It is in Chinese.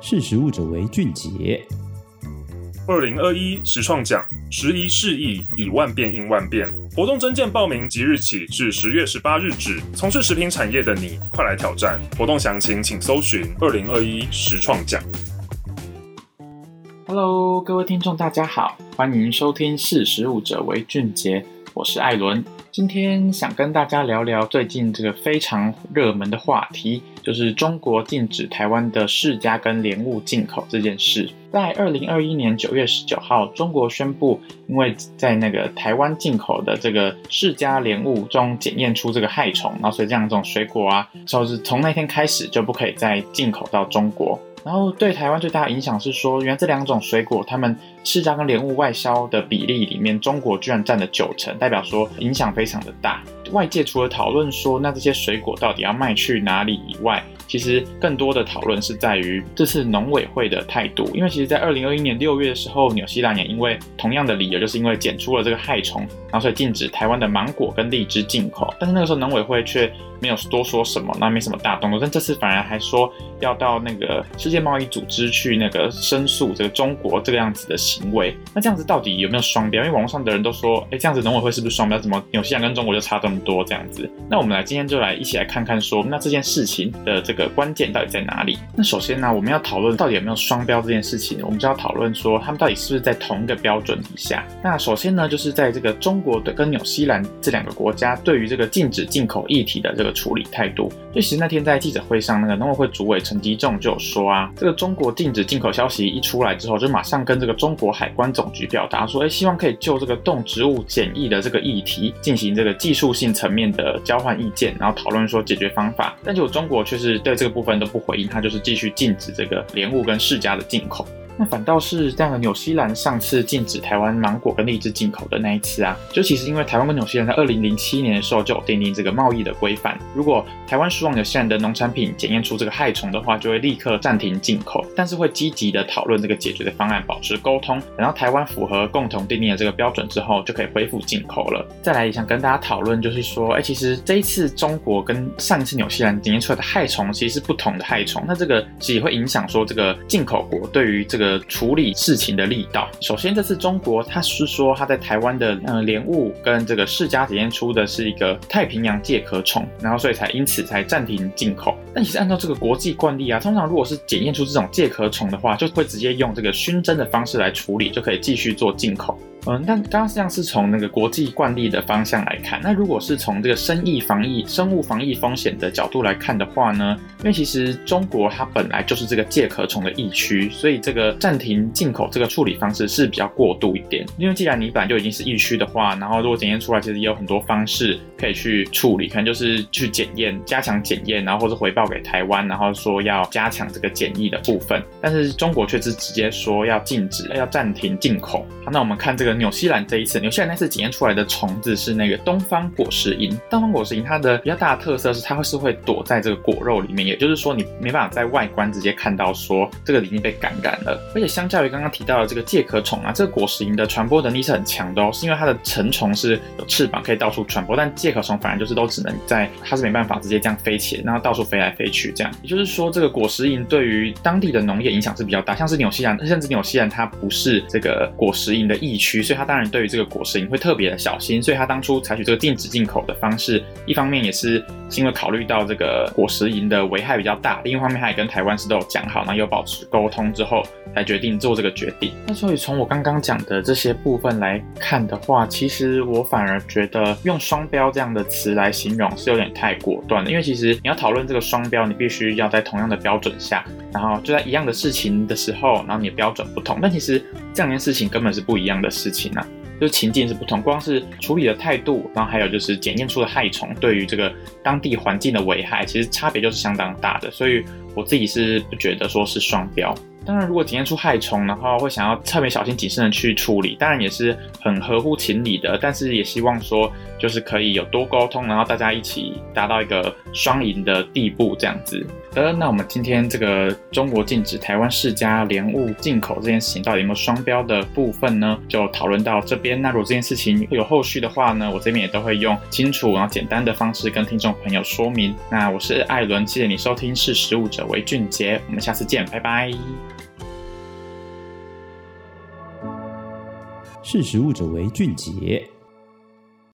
识时务者为俊杰。二零二一实创奖，时移世易，以万变应万变。活动征件报名即日起至十月十八日止。从事食品产业的你，快来挑战！活动详情请搜寻二零二一实创奖。Hello，各位听众，大家好，欢迎收听《识时务者为俊杰》，我是艾伦。今天想跟大家聊聊最近这个非常热门的话题，就是中国禁止台湾的释迦跟莲雾进口这件事。在二零二一年九月十九号，中国宣布，因为在那个台湾进口的这个释迦莲雾中检验出这个害虫，然后所以这样这种水果啊，就是从那天开始就不可以再进口到中国。然后对台湾最大的影响是说，原来这两种水果，它们释迦跟莲雾外销的比例里面，中国居然占了九成，代表说影响非常的大。外界除了讨论说，那这些水果到底要卖去哪里以外，其实更多的讨论是在于这次农委会的态度，因为其实，在二零二一年六月的时候，纽西兰也因为同样的理由，就是因为检出了这个害虫，然后所以禁止台湾的芒果跟荔枝进口。但是那个时候农委会却没有多说什么，那没什么大动作。但这次反而还说要到那个世界贸易组织去那个申诉这个中国这个样子的行为。那这样子到底有没有双标？因为网络上的人都说，哎，这样子农委会是不是双标？怎么纽西兰跟中国就差这么 多这样子？那我们来今天就来一起来看看说，那这件事情的这个。关键到底在哪里？那首先呢，我们要讨论到底有没有双标这件事情，我们就要讨论说他们到底是不是在同一个标准底下。那首先呢，就是在这个中国的跟纽西兰这两个国家对于这个禁止进口议题的这个处理态度。就其实那天在记者会上，那个农委会主委陈吉仲就有说啊，这个中国禁止进口消息一出来之后，就马上跟这个中国海关总局表达说，哎，希望可以就这个动植物检疫的这个议题进行这个技术性层面的交换意见，然后讨论说解决方法。但就中国却是。对这个部分都不回应，他就是继续禁止这个莲雾跟释迦的进口。那反倒是这样的，纽西兰上次禁止台湾芒果跟荔枝进口的那一次啊，就其实因为台湾跟纽西兰在二零零七年的时候就有订定这个贸易的规范，如果台湾输往纽西兰的农产品检验出这个害虫的话，就会立刻暂停进口，但是会积极的讨论这个解决的方案，保持沟通，等到台湾符合共同订定的这个标准之后，就可以恢复进口了。再来也想跟大家讨论，就是说，哎，其实这一次中国跟上一次纽西兰检验出来的害虫其实是不同的害虫，那这个其实也会影响说这个进口国对于这个。处理事情的力道。首先，这次中国他是说他在台湾的呃莲雾跟这个释迦检验出的是一个太平洋介壳虫，然后所以才因此才暂停进口。但其实按照这个国际惯例啊，通常如果是检验出这种介壳虫的话，就会直接用这个熏蒸的方式来处理，就可以继续做进口。嗯，但刚刚像是从那个国际惯例的方向来看，那如果是从这个生意防疫、生物防疫风险的角度来看的话呢？因为其实中国它本来就是这个介壳虫的疫区，所以这个暂停进口这个处理方式是比较过度一点。因为既然你本来就已经是疫区的话，然后如果检验出来，其实也有很多方式可以去处理，可能就是去检验、加强检验，然后或者回报给台湾，然后说要加强这个检疫的部分。但是中国却是直接说要禁止、要暂停进口。好，那我们看这个。纽西兰这一次，纽西兰那次检验出来的虫子是那个东方果实蝇。东方果实蝇它的比较大的特色是，它会是会躲在这个果肉里面，也就是说你没办法在外观直接看到说这个已经被感染了。而且相较于刚刚提到的这个介壳虫啊，这个果实蝇的传播能力是很强的哦，是因为它的成虫是有翅膀可以到处传播，但介壳虫反而就是都只能在，它是没办法直接这样飞起，然后到处飞来飞去这样。也就是说，这个果实蝇对于当地的农业影响是比较大，像是纽西兰，甚至纽西兰它不是这个果实蝇的疫区。所以他当然对于这个果实蝇会特别的小心，所以他当初采取这个禁止进口的方式，一方面也是因为考虑到这个果实蝇的危害比较大，另一方面他也跟台湾是都有讲好，那又保持沟通之后才决定做这个决定。那所以从我刚刚讲的这些部分来看的话，其实我反而觉得用双标这样的词来形容是有点太果断了，因为其实你要讨论这个双标，你必须要在同样的标准下，然后就在一样的事情的时候，然后你的标准不同，但其实这两件事情根本是不一样的事情啊。就是情境是不同，光是处理的态度，然后还有就是检验出的害虫对于这个当地环境的危害，其实差别就是相当大的。所以我自己是不觉得说是双标。当然，如果检验出害虫，然后会想要特别小心谨慎的去处理，当然也是很合乎情理的。但是也希望说，就是可以有多沟通，然后大家一起达到一个双赢的地步，这样子。呃，那我们今天这个中国禁止台湾世家莲雾进口这件事情，到底有没有双标的部分呢？就讨论到这边。那如果这件事情会有后续的话呢，我这边也都会用清楚然后简单的方式跟听众朋友说明。那我是艾伦，谢谢你收听，识时务者为俊杰，我们下次见，拜拜。识时务者为俊杰。